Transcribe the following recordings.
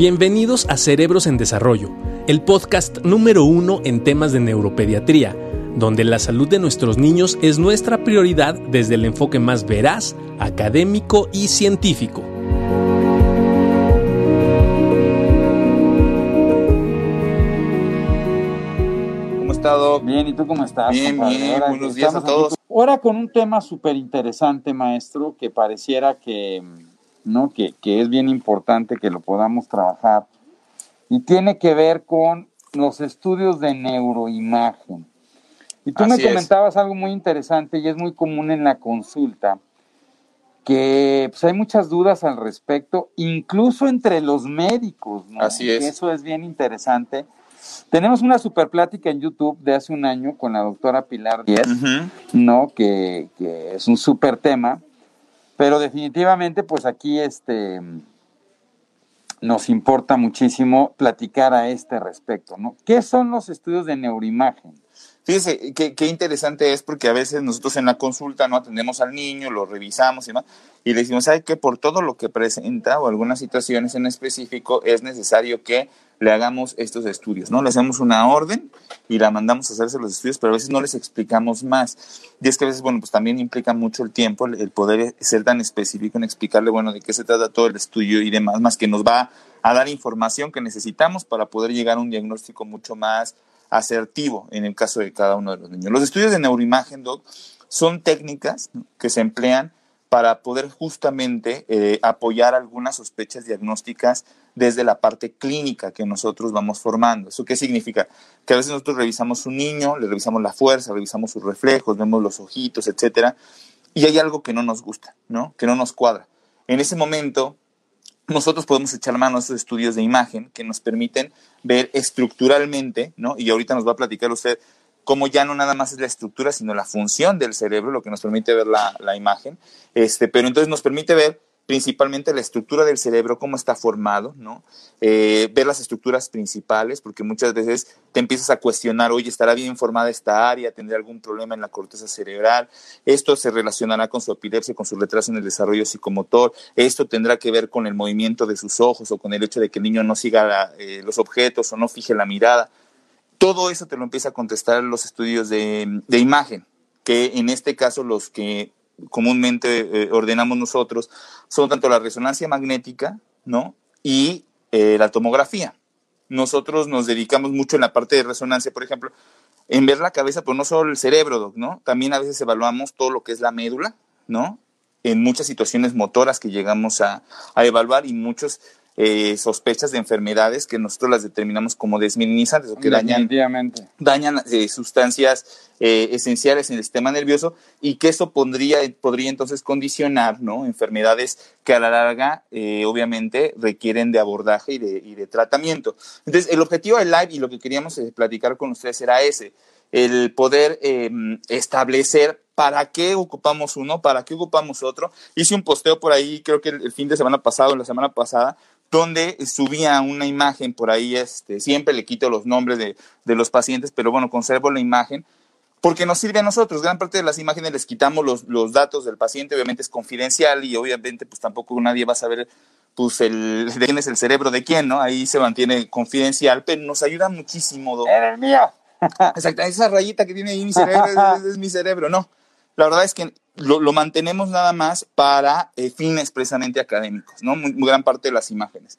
Bienvenidos a Cerebros en Desarrollo, el podcast número uno en temas de neuropediatría, donde la salud de nuestros niños es nuestra prioridad desde el enfoque más veraz, académico y científico. ¿Cómo has estado? Bien, ¿y tú cómo estás? Bien, compadre? bien, Ahora buenos días a aquí todos. Ahora con un tema súper interesante, maestro, que pareciera que, ¿no? Que, que es bien importante que lo podamos trabajar. Y tiene que ver con los estudios de neuroimagen. Y tú me es. comentabas algo muy interesante y es muy común en la consulta, que pues, hay muchas dudas al respecto, incluso entre los médicos. ¿no? Así es. Eso es bien interesante. Tenemos una super plática en YouTube de hace un año con la doctora Pilar Díez. ¿no? Que, que es un súper tema, pero definitivamente pues aquí este nos importa muchísimo platicar a este respecto, ¿no? ¿Qué son los estudios de neuroimagen? Fíjese, qué, qué interesante es porque a veces nosotros en la consulta no atendemos al niño, lo revisamos y demás, y decimos, ¿sabe que Por todo lo que presenta o algunas situaciones en específico es necesario que le hagamos estos estudios, ¿no? Le hacemos una orden y la mandamos a hacerse los estudios, pero a veces no les explicamos más. Y es que a veces, bueno, pues también implica mucho el tiempo el, poder ser tan específico en explicarle, bueno, de qué se trata todo el estudio y demás, más que nos va a dar información que necesitamos para poder llegar a un diagnóstico mucho más asertivo en el caso de cada uno de los niños. Los estudios de neuroimagen, Doc, son técnicas que se emplean para poder justamente eh, apoyar algunas sospechas diagnósticas desde la parte clínica que nosotros vamos formando. ¿Eso qué significa? Que a veces nosotros revisamos un niño, le revisamos la fuerza, revisamos sus reflejos, vemos los ojitos, etcétera, y hay algo que no nos gusta, ¿no? Que no nos cuadra. En ese momento, nosotros podemos echar mano a esos estudios de imagen que nos permiten ver estructuralmente, ¿no? Y ahorita nos va a platicar usted cómo ya no nada más es la estructura, sino la función del cerebro, lo que nos permite ver la, la imagen. Este, pero entonces nos permite ver principalmente la estructura del cerebro, cómo está formado, ¿no? Eh, ver las estructuras principales, porque muchas veces te empiezas a cuestionar, oye, ¿estará bien formada esta área? ¿Tendrá algún problema en la corteza cerebral? Esto se relacionará con su epilepsia, con su retraso en el desarrollo psicomotor. Esto tendrá que ver con el movimiento de sus ojos o con el hecho de que el niño no siga eh, los objetos o no fije la mirada. Todo eso te lo empieza a contestar los estudios de, de imagen, que en este caso los que comúnmente eh, ordenamos nosotros son tanto la resonancia magnética, ¿no? Y eh, la tomografía. Nosotros nos dedicamos mucho en la parte de resonancia, por ejemplo, en ver la cabeza, pero no solo el cerebro, ¿no? También a veces evaluamos todo lo que es la médula, ¿no? En muchas situaciones motoras que llegamos a, a evaluar y muchas eh, sospechas de enfermedades que nosotros las determinamos como desmineralizantes o que dañan dañan eh, sustancias eh, esenciales en el sistema nervioso y que eso pondría, podría entonces condicionar ¿no? enfermedades que a la larga eh, obviamente requieren de abordaje y de, y de tratamiento. Entonces el objetivo del live y lo que queríamos platicar con ustedes era ese, el poder eh, establecer para qué ocupamos uno, para qué ocupamos otro. Hice un posteo por ahí, creo que el, el fin de semana pasado, la semana pasada, donde subía una imagen por ahí, este, siempre le quito los nombres de, de los pacientes, pero bueno, conservo la imagen porque nos sirve a nosotros. Gran parte de las imágenes les quitamos los, los datos del paciente, obviamente es confidencial y obviamente pues tampoco nadie va a saber pues el, de quién es el cerebro de quién, ¿no? Ahí se mantiene confidencial, pero nos ayuda muchísimo. doc. ¡Eres mío! Exacto, esa rayita que tiene ahí mi cerebro es, es mi cerebro, no. La verdad es que lo, lo mantenemos nada más para eh, fines precisamente académicos, ¿no? Muy, muy gran parte de las imágenes.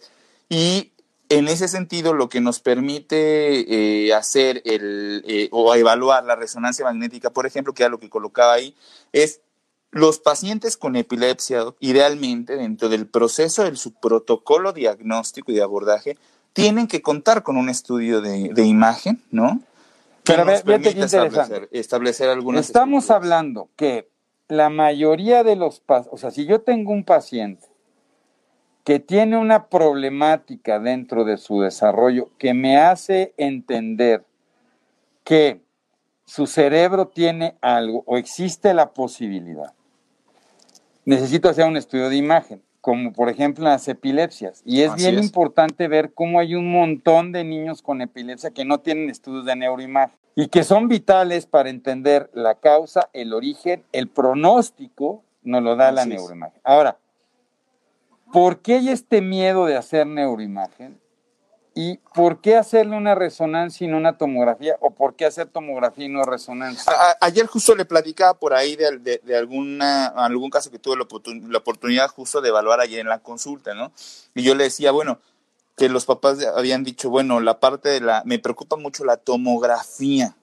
Y en ese sentido, lo que nos permite eh, hacer el, eh, o evaluar la resonancia magnética, por ejemplo, que era lo que colocaba ahí, es los pacientes con epilepsia, idealmente, dentro del proceso del su protocolo diagnóstico y de abordaje, tienen que contar con un estudio de, de imagen, ¿no? Que Pero nos ve- qué permita interesante. establecer, establecer algunas. Estamos hablando que la mayoría de los pacientes, o sea, si yo tengo un paciente que tiene una problemática dentro de su desarrollo que me hace entender que su cerebro tiene algo o existe la posibilidad, necesito hacer un estudio de imagen, como por ejemplo las epilepsias. Y es Así bien es. importante ver cómo hay un montón de niños con epilepsia que no tienen estudios de neuroimagen y que son vitales para entender la causa, el origen, el pronóstico, nos lo da la es. neuroimagen. Ahora, ¿por qué hay este miedo de hacer neuroimagen? ¿Y por qué hacerle una resonancia y no una tomografía? ¿O por qué hacer tomografía y no resonancia? ayer justo le platicaba por ahí de, de, alguna, algún caso que tuve la, la, oportunidad justo de evaluar ayer en la consulta, ¿no? Y yo le decía, bueno, que los papás habían dicho, bueno, la parte de la, me preocupa mucho la tomografía,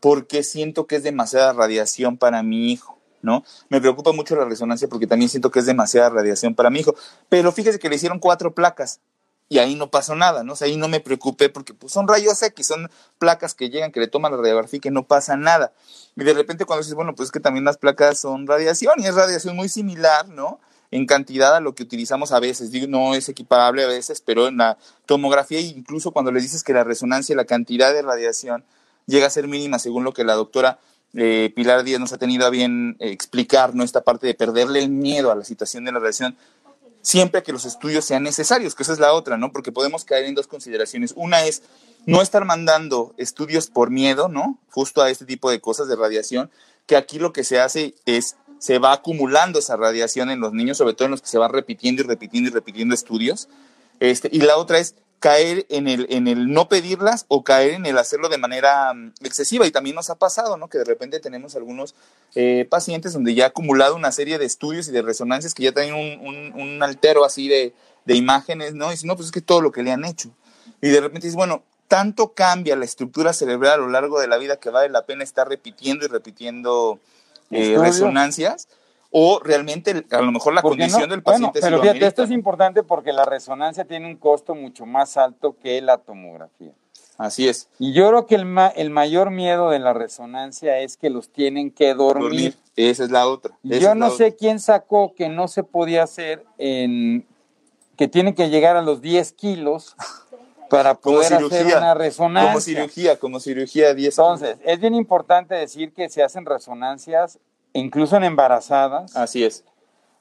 porque siento que es demasiada radiación para mi hijo. ¿no? Me preocupa mucho la resonancia porque también siento que es demasiada radiación para mi hijo. Pero fíjese que le hicieron cuatro placas y ahí no pasó nada, ¿no? O sea, ahí no me preocupé porque pues, son rayos X, son placas que llegan, que le toman la radiografía y que no pasa nada. Y de repente cuando dices, bueno, pues es que también las placas son radiación y es radiación muy similar, ¿no? En cantidad a lo que utilizamos a veces, digo, no es equiparable a veces, pero en la tomografía, incluso cuando le dices que la resonancia, la cantidad de radiación llega a ser mínima, según lo que la doctora eh, Pilar Díaz nos ha tenido a bien eh, explicar, ¿no? Esta parte de perderle el miedo a la situación de la radiación siempre que los estudios sean necesarios, que esa es la otra, ¿no? Porque podemos caer en dos consideraciones. Una es no estar mandando estudios por miedo, ¿no? Justo a este tipo de cosas de radiación, que aquí lo que se hace es, se va acumulando esa radiación en los niños, sobre todo en los que se van repitiendo y repitiendo y repitiendo estudios. Este, y la otra es caer en el, en el no pedirlas o caer en el hacerlo de manera mm, excesiva. Y también nos ha pasado, ¿no? Que de repente tenemos algunos eh, pacientes donde ya ha acumulado una serie de estudios y de resonancias que ya tienen un, un, altero así de, de, imágenes, ¿no? Y dicen, no, pues es que todo lo que le han hecho. Y de repente dices, bueno, tanto cambia la estructura cerebral a lo largo de la vida que vale la pena estar repitiendo y repitiendo eh, resonancias o realmente a lo mejor la condición del paciente. Bueno, pero fíjate, esto es importante porque la resonancia tiene un costo mucho más alto que la tomografía. Así es. Y yo creo que el, el mayor miedo de la resonancia es que los tienen que dormir. Esa es la otra. yo no sé quién sacó que no se podía hacer en que tienen que llegar a los 10 kilos para poder hacer una resonancia. Como cirugía, como cirugía 10 Entonces, es bien importante decir que se hacen resonancias incluso en embarazadas. Así es.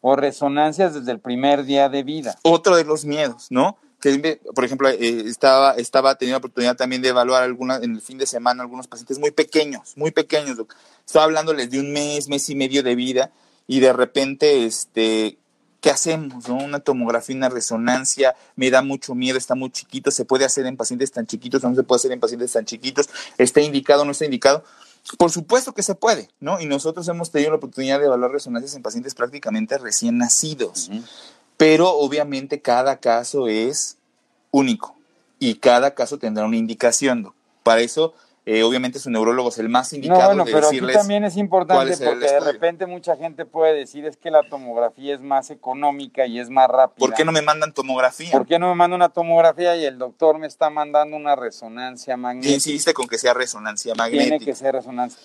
O resonancias desde el primer día de vida. Otro de los miedos, ¿no? Que, por ejemplo, eh, estaba, estaba teniendo la oportunidad también de evaluar alguna, en el fin de semana algunos pacientes muy pequeños, muy pequeños. Estaba hablándoles de un mes, mes y medio de vida y de repente, este, ¿qué hacemos? No? Una tomografía, una resonancia, me da mucho miedo, está muy chiquito, se puede hacer en pacientes tan chiquitos, no se puede hacer en pacientes tan chiquitos, está indicado, no está indicado. Por supuesto que se puede, ¿no? Y nosotros hemos tenido la oportunidad de evaluar resonancias en pacientes prácticamente recién nacidos. Pero obviamente cada caso es único y cada caso tendrá una indicación. Para eso eh, obviamente su neurólogo es el más indicado no, bueno, pero aquí también es importante porque de repente mucha gente puede decir es que la tomografía es más económica y es más rápida. ¿Por qué no me mandan tomografía? ¿Por qué no me mandan una tomografía y el doctor me está mandando una resonancia magnética? Y insiste con que sea resonancia magnética. Tiene que ser resonancia.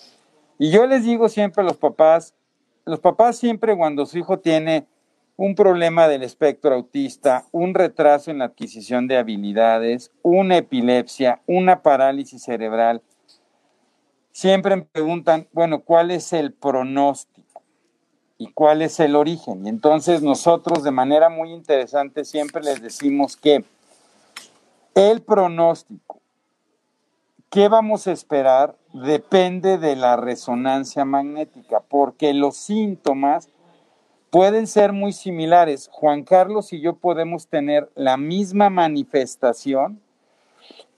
Y yo les digo siempre a los papás, los papás siempre cuando su hijo tiene un problema del espectro autista, un retraso en la adquisición de habilidades, una epilepsia, una parálisis cerebral, siempre me preguntan, bueno, ¿cuál es el pronóstico? ¿Y cuál es el origen? Y entonces nosotros de manera muy interesante siempre les decimos que el pronóstico, ¿qué vamos a esperar? Depende de la resonancia magnética, porque los síntomas pueden ser muy similares. Juan Carlos y yo podemos tener la misma manifestación,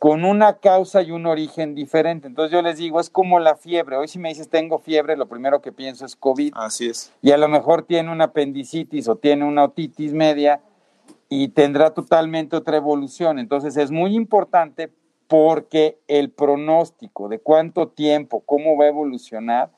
con una causa y un origen diferente. Entonces yo les digo, es como la fiebre. Hoy si me dices tengo fiebre, lo primero que pienso es COVID. Así es. Y a lo mejor tiene una apendicitis o tiene una otitis media y tendrá totalmente otra evolución. Entonces es muy importante porque el pronóstico de cuánto tiempo, cómo va a evolucionar,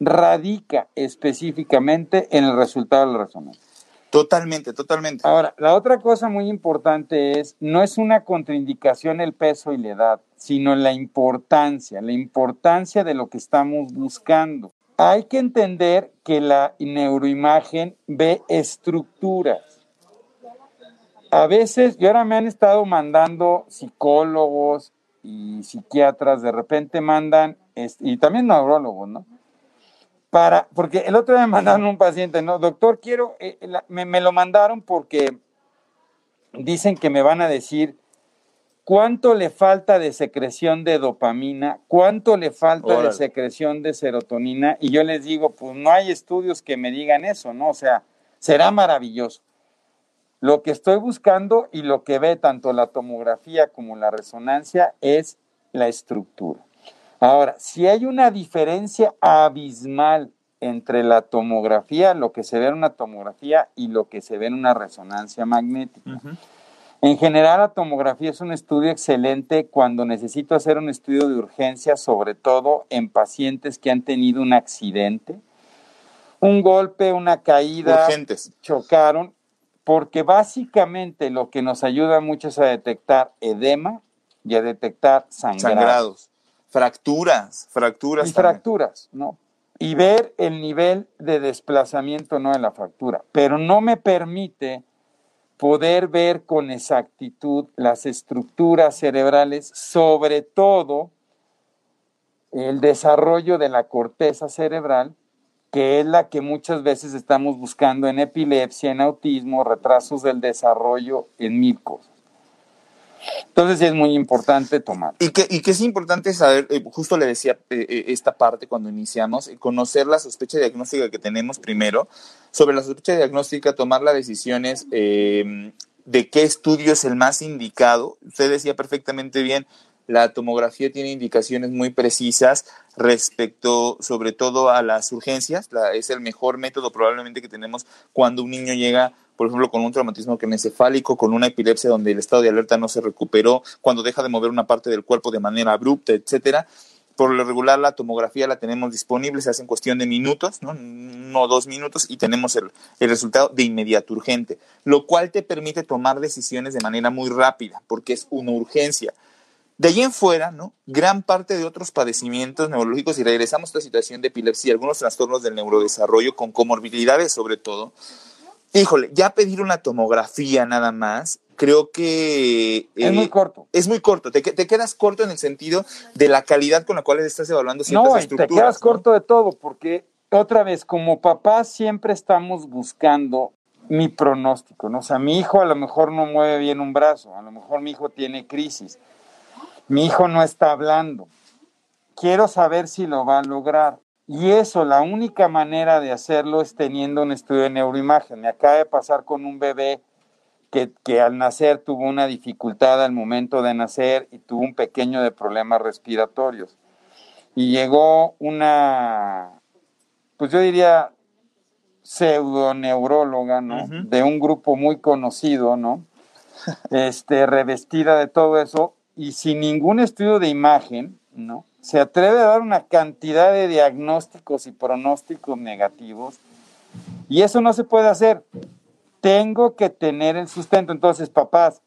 radica específicamente en el resultado de la resonancia. Totalmente, totalmente. Ahora, la otra cosa muy importante es, no es una contraindicación el peso y la edad, sino la importancia, la importancia de lo que estamos buscando. Hay que entender que la neuroimagen ve estructuras. A veces, y ahora me han estado mandando psicólogos y psiquiatras, de repente mandan, y también neurólogos, ¿no? Para, porque el otro día me mandaron un paciente, no, doctor, quiero, eh, me, lo mandaron porque dicen que me van a decir cuánto le falta de secreción de dopamina, cuánto le falta de secreción de serotonina, y yo les digo, pues no hay estudios que me digan eso, ¿no? O sea, será maravilloso. Lo que estoy buscando y lo que ve tanto la tomografía como la resonancia es la estructura. Ahora, si hay una diferencia abismal entre la tomografía, lo que se ve en una tomografía y lo que se ve en una resonancia magnética. En general, la tomografía es un estudio excelente cuando necesito hacer un estudio de urgencia, sobre todo en pacientes que han tenido un accidente, un golpe, una caída, Urgentes. chocaron, porque básicamente lo que nos ayuda mucho es a detectar edema y a detectar sangrado. Sangrados. Fracturas. Fracturas. y también. fracturas, ¿no? Y ver el nivel de desplazamiento no de la fractura, pero no me permite poder ver con exactitud las estructuras cerebrales, sobre todo el desarrollo de la corteza cerebral, que es la que muchas veces estamos buscando en epilepsia, en autismo, retrasos del desarrollo, en mil cosas. Entonces es muy importante tomar. Y que, y es importante saber, eh, justo le decía eh, eh, esta parte cuando iniciamos, conocer la sospecha diagnóstica que tenemos primero, sobre la sospecha diagnóstica, tomar las decisiones de qué estudio es el más indicado. Usted decía perfectamente bien, la tomografía tiene indicaciones muy precisas respecto sobre todo a las urgencias. Es el mejor método probablemente que tenemos cuando un niño llega, por ejemplo, con un traumatismo craneoencefálico, con una epilepsia donde el estado de alerta no se recuperó, cuando deja de mover una parte del cuerpo de manera abrupta, etcétera. Por lo regular, la tomografía la tenemos disponible, se hace en cuestión de minutos, ¿no? No dos minutos, y tenemos el, el resultado de inmediato urgente, lo cual te permite tomar decisiones de manera muy rápida, porque es una urgencia. De allí en fuera, ¿no? Gran parte de otros padecimientos neurológicos, y regresamos a esta situación de epilepsia, algunos trastornos del neurodesarrollo con comorbilidades sobre todo. Híjole, ya pedir una tomografía nada más, creo que... Es eh, muy corto. es muy corto, te, te quedas corto en el sentido de la calidad con la cual estás evaluando ciertas No, y te estructuras. quedas ¿no? corto de todo, porque otra vez, como papás siempre estamos buscando mi pronóstico, ¿no? O sea, mi hijo a lo mejor no mueve bien un brazo, a lo mejor mi hijo tiene crisis, mi hijo no está hablando. Quiero saber si lo va a lograr. Y eso, la única manera de hacerlo es teniendo un estudio de neuroimagen. Me acaba de pasar con un bebé que, que al nacer tuvo una dificultad al momento de nacer y tuvo un pequeño de problemas respiratorios y llegó una, pues yo diría, pseudoneuróloga, ¿no? De un grupo muy conocido, ¿no? Este, revestida de todo eso y sin ningún estudio de imagen, ¿no? Se atreve a dar una cantidad de diagnósticos y pronósticos negativos y eso no se puede hacer. Tengo que tener el sustento. Entonces, papás,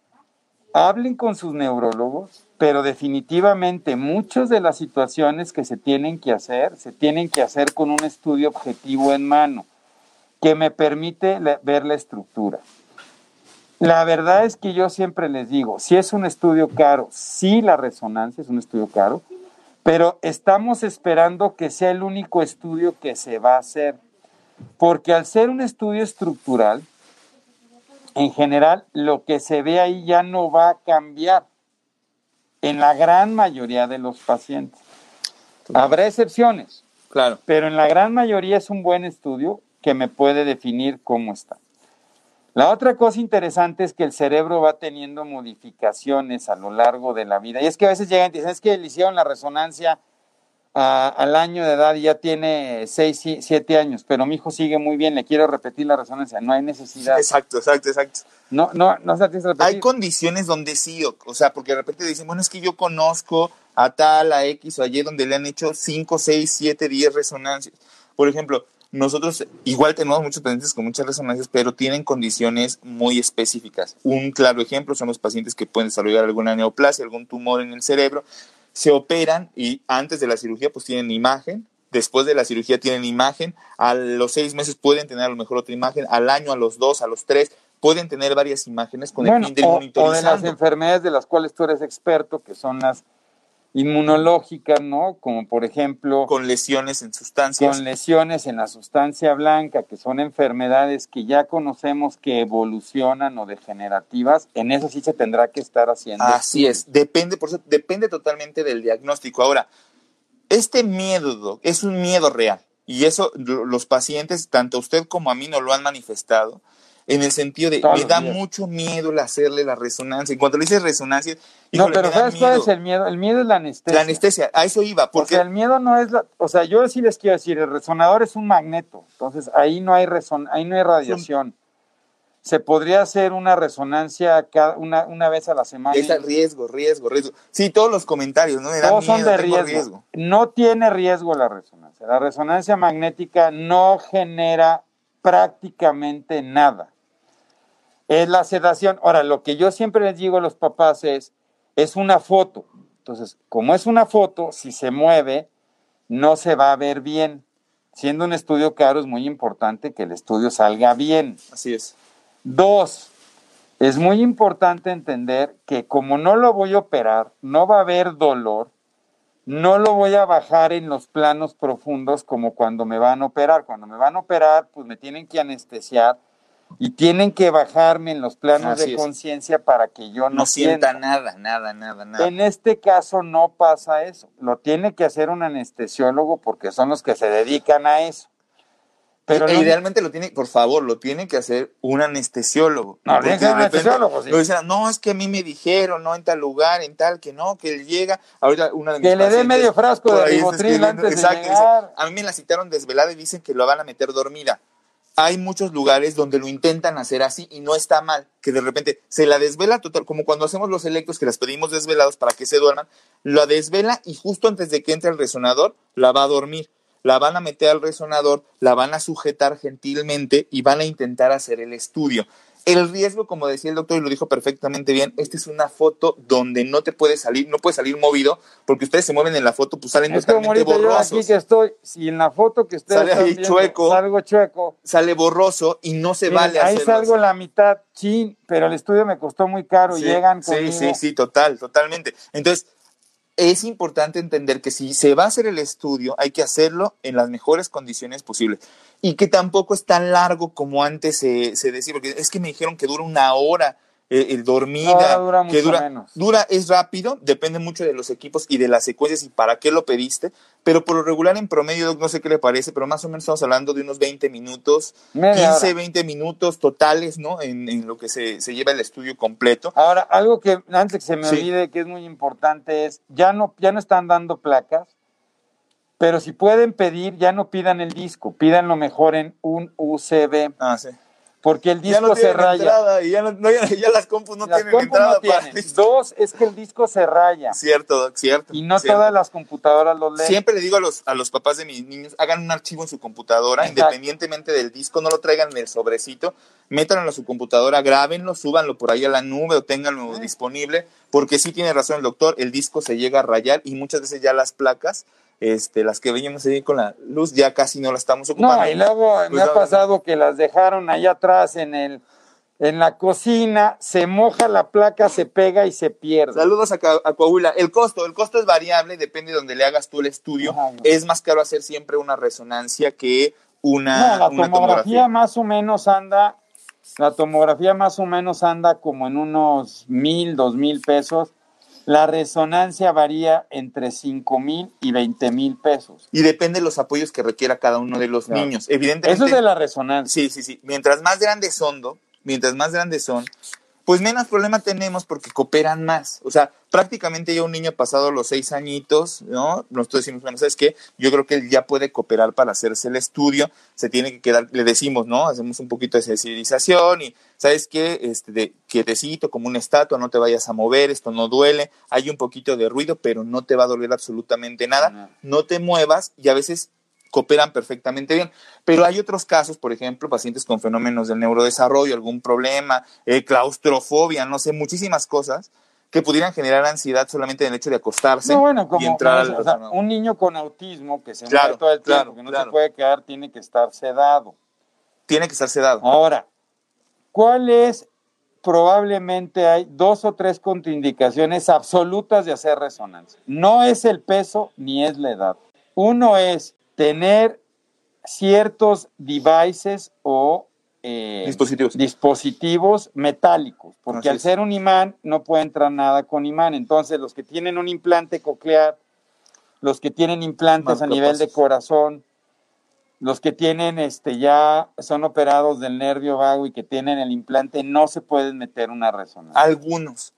hablen con sus neurólogos, pero definitivamente muchas de las situaciones que se tienen que hacer, se tienen que hacer con un estudio objetivo en mano, que me permite ver la estructura. La verdad es que yo siempre les digo, si es un estudio caro, sí la resonancia es un estudio caro, pero estamos esperando que sea el único estudio que se va a hacer, porque al ser un estudio estructural, en general, lo que se ve ahí ya no va a cambiar en la gran mayoría de los pacientes. Habrá excepciones, Claro. pero en la gran mayoría es un buen estudio que me puede definir cómo está. La otra cosa interesante es que el cerebro va teniendo modificaciones a lo largo de la vida. Y es que a veces llegan y dicen, es que le hicieron la resonancia a- al año de edad y ya tiene 6, 7 años, pero mi hijo sigue muy bien, le quiero repetir la resonancia. No hay necesidad. Exacto, exacto, exacto. No, no, no se repetir. Hay condiciones donde sí, o, o sea, porque de repente dicen, bueno, es que yo conozco a tal, a X o a Y, donde le han hecho 5, 6, 7, 10 resonancias. Por ejemplo, nosotros igual tenemos muchos pacientes con muchas resonancias, pero tienen condiciones muy específicas. Un claro ejemplo son los pacientes que pueden desarrollar alguna neoplasia, algún tumor en el cerebro, se operan y antes de la cirugía pues tienen imagen, después de la cirugía tienen imagen, a los seis meses pueden tener a lo mejor otra imagen, al año, a los dos, a los tres, pueden tener varias imágenes con Bueno, el fin de o, o de las enfermedades de las cuales tú eres experto, que son las inmunológicas, ¿no? Como por ejemplo con lesiones en sustancias. con lesiones en la sustancia blanca, que son enfermedades que ya conocemos que evolucionan o degenerativas, en eso sí se tendrá que estar haciendo. Así es, depende, por eso, depende totalmente del diagnóstico. Ahora, este miedo es un miedo real y eso lo- los pacientes, tanto usted como a mí, nos lo han manifestado. En el sentido de Todos me da días. mucho miedo el hacerle la resonancia. Y cuando le dices resonancia, No, pero ¿sabes cuál es el miedo? El miedo es la anestesia. La anestesia, a eso iba, O porque sea, el miedo no es la, o sea, yo sí les quiero decir, el resonador es un magneto, entonces ahí no hay reson, ahí no hay radiación. Se podría hacer una resonancia cada, una, una vez a la semana. es el riesgo, riesgo, riesgo. Sí, todos los comentarios, ¿no? Me da Todos miedo, son de riesgo. No tiene riesgo la resonancia. La resonancia magnética no genera prácticamente nada. Es la sedación. Ahora, lo que yo siempre les digo a los papás es, es una foto. Entonces, como es una foto, si se mueve, no se va a ver bien. Siendo un estudio caro, es muy importante que el estudio salga bien. Así es. Dos, es muy importante entender que como no lo voy a operar, no va a haber dolor, no lo voy a bajar en los planos profundos como cuando me van a operar. Cuando me van a operar, pues me tienen que anestesiar y tienen que bajarme en los planos Así de conciencia para que yo no, No sienta sienta. nada, nada, nada, nada. En este caso no pasa eso. Lo tiene que hacer un anestesiólogo porque son los que se dedican a eso. Pero E no- idealmente lo tiene, por favor, lo tiene que hacer un anestesiólogo. No, tiene que ser un anestesiólogo, sí. lo dicen, no, es que a mí me dijeron, no, en tal lugar, en tal, que no, que él llega. Ahorita una de mis Que le dé medio frasco de ribotril antes de exacto, llegar. a mí me la citaron desvelada y dicen que lo van a meter dormida. Hay muchos lugares donde lo intentan hacer así y no está mal, que de repente se la desvela total, como cuando hacemos los electros que las pedimos desvelados para que se duerman, la desvela y justo antes de que entre el resonador la va a dormir. La van a meter al resonador, la van a sujetar gentilmente y van a intentar hacer el estudio. El riesgo, como decía el doctor y lo dijo perfectamente bien, esta es una foto donde no te puedes salir, no puedes salir movido, porque ustedes se mueven en la foto, pues salen Es como totalmente yo aquí borrosos. que estoy, si en la foto que ustedes Sale están ahí viendo chueco. salgo chueco, Sale borroso y no se miren, vale ahí hacerlo salgo la mitad, sí, pero el estudio me costó muy caro, Sí, llegan sí, conmigo. sí, sí, total, totalmente. Entonces, es importante entender que si se va a hacer el estudio, hay que hacerlo en las mejores condiciones posibles. Y que tampoco es tan largo como antes se, se decía, porque es que me dijeron que dura una hora eh, eh, dormida. Ahora dura que dura, menos. dura, es rápido, depende mucho de los equipos y de las secuencias y para qué lo pediste, pero por lo regular en promedio, no sé qué le parece, pero más o menos estamos hablando de unos 20 minutos, Media 15, hora. 20 minutos totales, ¿no? En, en lo que se, se lleva el estudio completo. Ahora, algo que antes que se me Sí. olvide que es muy importante es, ya no, ya no están dando placas, pero si pueden pedir, ya no pidan el disco, pídanlo mejor en un USB, Ah, sí. porque el ya disco no se tienen raya. entrada y ya, no, no, ya, ya las compus no Las tienen compus entrada para tienen. Dos, es que el disco se raya. Cierto, Doc, cierto. Y no cierto. todas las computadoras lo leen. Siempre le digo a los, a los papás de mis niños, hagan un archivo en su computadora, Exacto. independientemente del disco, no lo traigan en el sobrecito, métanlo a su computadora, grábenlo, súbanlo por ahí a la nube o ténganlo disponible, porque sí tiene razón el doctor, el disco se llega a rayar y muchas veces ya las placas, este, las que veíamos ahí con la luz, ya casi no las estamos ocupando. No, y luego Pues me ha pasado que las dejaron allá atrás en el en la cocina, se moja la placa, se pega y se pierde. Saludos a, Coahuila. El costo, el costo es variable, depende de donde le hagas tú el estudio. Ajá, no. Es más caro hacer siempre una resonancia que una, No, la una tomografía más o menos anda, la tomografía más o menos anda como en unos mil, dos mil pesos. La resonancia varía entre cinco mil y veinte mil pesos. Y depende de los apoyos que requiera cada uno de los Claro. niños. Evidentemente. Eso es de la resonancia. Sí, sí, sí. Mientras más grandes son, mientras más grandes son, pues menos problema tenemos porque cooperan más. O sea, prácticamente ya un niño pasado los seis añitos, ¿no? Nosotros decimos, bueno, ¿sabes qué? Yo creo que él ya puede cooperar para hacerse el estudio, se tiene que quedar, le decimos, ¿no? Hacemos un poquito de sensibilización y, ¿sabes qué? Este, de quietecito, como una estatua, no te vayas a mover, esto no duele, hay un poquito de ruido, pero no te va a doler absolutamente nada, No. no te muevas y a veces cooperan perfectamente bien. Pero hay otros casos, por ejemplo, pacientes con fenómenos del neurodesarrollo, algún problema, eh, claustrofobia, no sé, muchísimas cosas que pudieran generar ansiedad solamente en el hecho de acostarse No, bueno, como y entrar como al o sea, un niño con autismo que se Claro, mueve todo el tiempo, claro, que no claro. se puede quedar, tiene que estar sedado. Tiene que estar sedado. Ahora, ¿cuál es? Probablemente hay dos o tres contraindicaciones absolutas de hacer resonancia. No es el peso ni es la edad. Uno es tener ciertos devices o eh, Dispositivos. dispositivos metálicos, porque Así al ser un imán no puede entrar nada con imán. Entonces, los que tienen un implante coclear, los que tienen implantes a nivel de corazón, los que tienen este ya son operados del nervio vago y que tienen el implante no se pueden meter una resonancia. Algunos.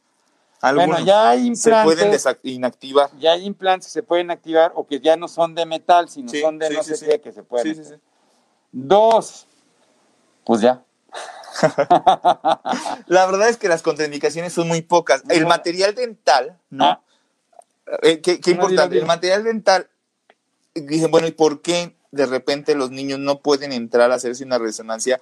Algunos bueno, ya hay se pueden implantes, inactivar. ya hay implantes que se pueden activar o que ya no son de metal, sino Sí, son de sí, no sí, sé qué que se pueden. Dos, pues ya. La verdad es que las contraindicaciones son muy pocas. El material dental, ¿no? Ah. Eh, qué qué No, importante. El material dental, dicen, bueno, ¿y por qué de repente los niños no pueden entrar a hacerse una resonancia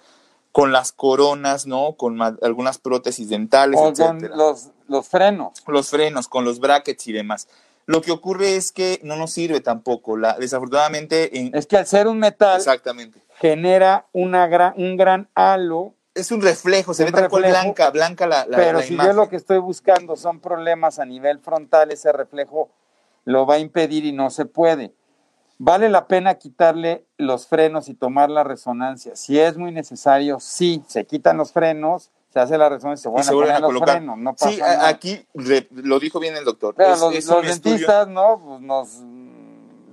con las coronas, ¿no? Con algunas prótesis dentales, O con etcétera. los, los frenos. los frenos, con los brackets y demás. Lo que ocurre es que no nos sirve tampoco. La, desafortunadamente, en- Es que al ser un metal exactamente. genera una gran, un gran halo, Es un reflejo, se Un ve tal cual reflejo, blanca, blanca la, la, pero la si imagen. yo lo que estoy buscando son problemas a nivel frontal, ese reflejo lo va a impedir y no se puede. Vale la pena quitarle los frenos y tomar la resonancia. Si es muy necesario, sí, se quitan los frenos, se hace la resonancia, se y vuelven se a vuelven poner a los colocar. frenos, no pasa sí, a- nada. aquí re- lo dijo bien el doctor. Pero Es- los, es dentistas, ¿no? Pues nos...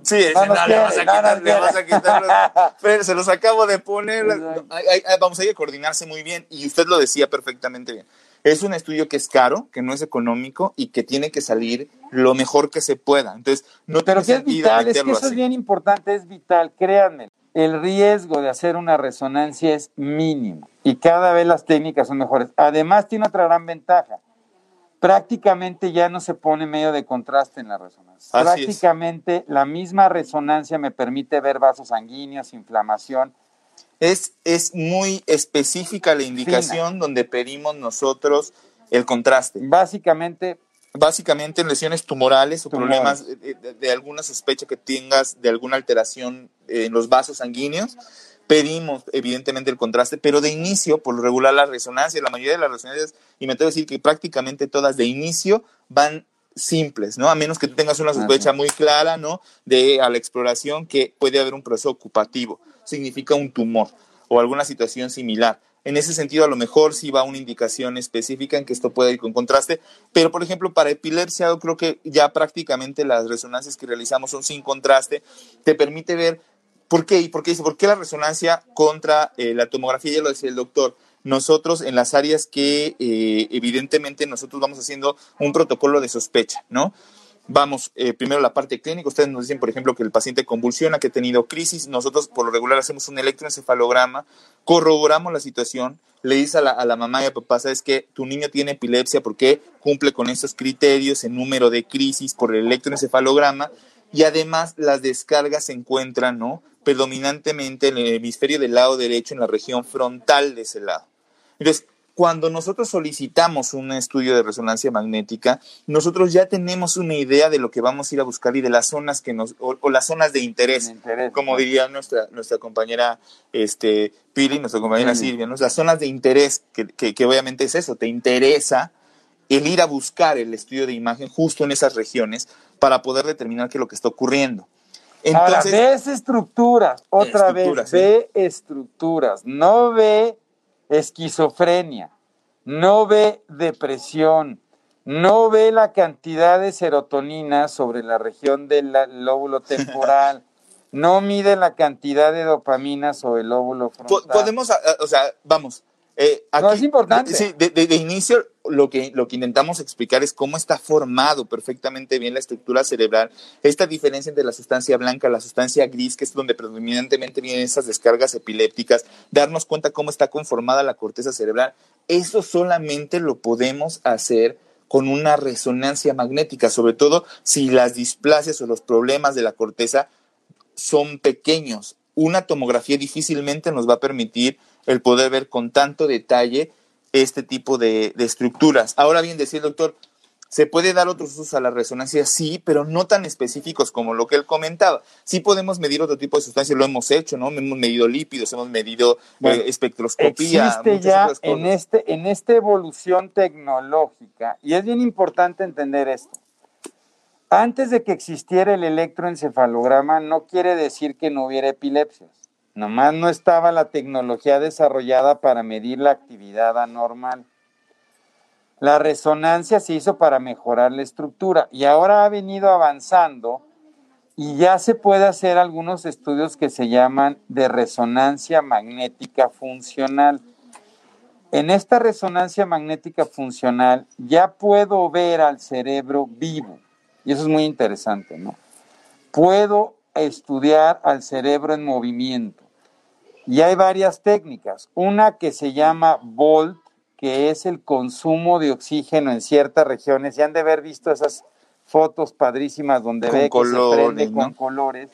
Sí, no no, le vas a quitar, le vas a quitar. los- Pero se los acabo de poner. Ay, ay, vamos, hay que coordinarse muy bien. Y usted lo decía perfectamente bien. Es un estudio que es caro, que no es económico y que tiene que salir lo mejor que se pueda. Entonces, no Pero tiene que es vital, es que eso es bien importante, es vital, créanme. El riesgo de hacer una resonancia es mínimo y cada vez las técnicas son mejores. Además, tiene otra gran ventaja. Prácticamente ya no se pone medio de contraste en la resonancia. Así es. Prácticamente la misma resonancia me permite ver vasos sanguíneos, inflamación. Es, es muy específica la indicación donde pedimos nosotros el contraste. Básicamente, Básicamente en lesiones tumorales o problemas de, de- de alguna sospecha que tengas de alguna alteración en los vasos sanguíneos, pedimos evidentemente el contraste, pero de inicio, por lo regular las resonancias, la mayoría de las resonancias, y me atrevo a decir que prácticamente todas de inicio van simples, ¿no? A menos que tú tengas una sospecha muy clara, ¿no? De a la exploración que puede haber un proceso ocupativo, significa un tumor o alguna situación similar. En ese sentido, a lo mejor sí va una indicación específica en que esto puede ir con contraste, pero por ejemplo, para epilepsia, creo que ya prácticamente las resonancias que realizamos son sin contraste, te permite ver por qué y por qué dice, por qué la resonancia contra eh, la tomografía, ya lo decía el doctor. Nosotros en las áreas que eh, evidentemente nosotros vamos haciendo un protocolo de sospecha, ¿no? Vamos, eh, primero la parte clínica. Ustedes nos dicen, por ejemplo, que el paciente convulsiona, que ha tenido crisis. Nosotros, por lo regular, hacemos un electroencefalograma, corroboramos la situación, le dice a la, a mamá y al papá, sabes que tu niño tiene epilepsia porque cumple con estos criterios en número de crisis por el electroencefalograma y además las descargas se encuentran, ¿no? Predominantemente en el hemisferio del lado derecho, en la región frontal de ese lado. Entonces, cuando nosotros solicitamos un estudio de resonancia magnética, nosotros ya tenemos una idea de lo que vamos a ir a buscar y de las zonas que nos, o, o las zonas de interés, como ¿no? diría nuestra, nuestra compañera este, Pili, nuestra compañera. Silvia, ¿no? las zonas de interés, que, que, que obviamente es eso, te interesa el ir a buscar el estudio de imagen justo en esas regiones para poder determinar qué es lo que está ocurriendo. Ahora, Entonces, ves estructuras, otra Estructuras, vez, ve estructuras, no ve esquizofrenia, no ve depresión, no ve la cantidad de serotonina sobre la región del lóbulo temporal, no mide la cantidad de dopamina sobre el lóbulo frontal. podemos, o sea, vamos. Eh, No, es importante. sí, de, de- de inicio lo que, lo que intentamos explicar es cómo está formado perfectamente bien la estructura cerebral, esta diferencia entre la sustancia blanca la sustancia gris, que es donde predominantemente vienen esas descargas epilépticas, darnos cuenta cómo está conformada la corteza cerebral. Eso solamente lo podemos hacer con una resonancia magnética, sobre todo si las displasias o los problemas de la corteza son pequeños. Una tomografía difícilmente nos va a permitir el poder ver con tanto detalle este tipo de, de estructuras. Ahora bien, decía el doctor, ¿se puede dar otros usos a la resonancia? Sí, pero no tan específicos como lo que él comentaba. Sí podemos medir otro tipo de sustancias, lo hemos hecho, ¿no? Hemos medido lípidos, hemos medido Bueno, eh, espectroscopía. Existe ya en, este, en esta evolución tecnológica, y es bien importante entender esto. Antes de que existiera el electroencefalograma, no quiere decir que no hubiera epilepsias. Nomás no estaba la tecnología desarrollada para medir la actividad anormal. La resonancia se hizo para mejorar la estructura y ahora ha venido avanzando Y ya se puede hacer algunos estudios que se llaman de resonancia magnética funcional. En esta resonancia magnética funcional ya puedo ver al cerebro vivo. Y eso es muy interesante, ¿no? Puedo estudiar al cerebro en movimiento. Y hay varias técnicas. Una que se llama VOLT, que es el consumo de oxígeno en ciertas regiones. Ya han de haber visto esas fotos padrísimas donde Con ve que se prende con colores.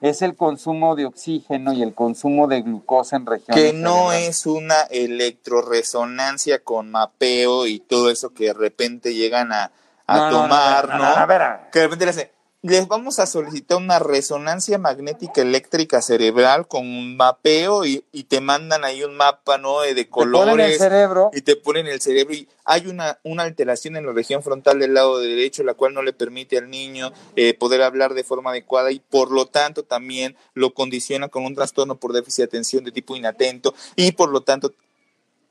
Es el consumo de oxígeno y el consumo de glucosa en regiones. Que no es una electroresonancia con mapeo y todo eso que de repente llegan a, a No, tomar, no, a ver, a ver. Que de repente le hace, les vamos a solicitar una resonancia magnética eléctrica cerebral con un mapeo y, y te mandan ahí un mapa, ¿no? De Te ponen el colores cerebro. y te ponen el cerebro y hay una, una alteración en la región frontal del lado derecho, la cual no le permite al niño eh, poder hablar de forma adecuada y por lo tanto también lo condiciona con un trastorno por déficit de atención de tipo inatento y por lo tanto,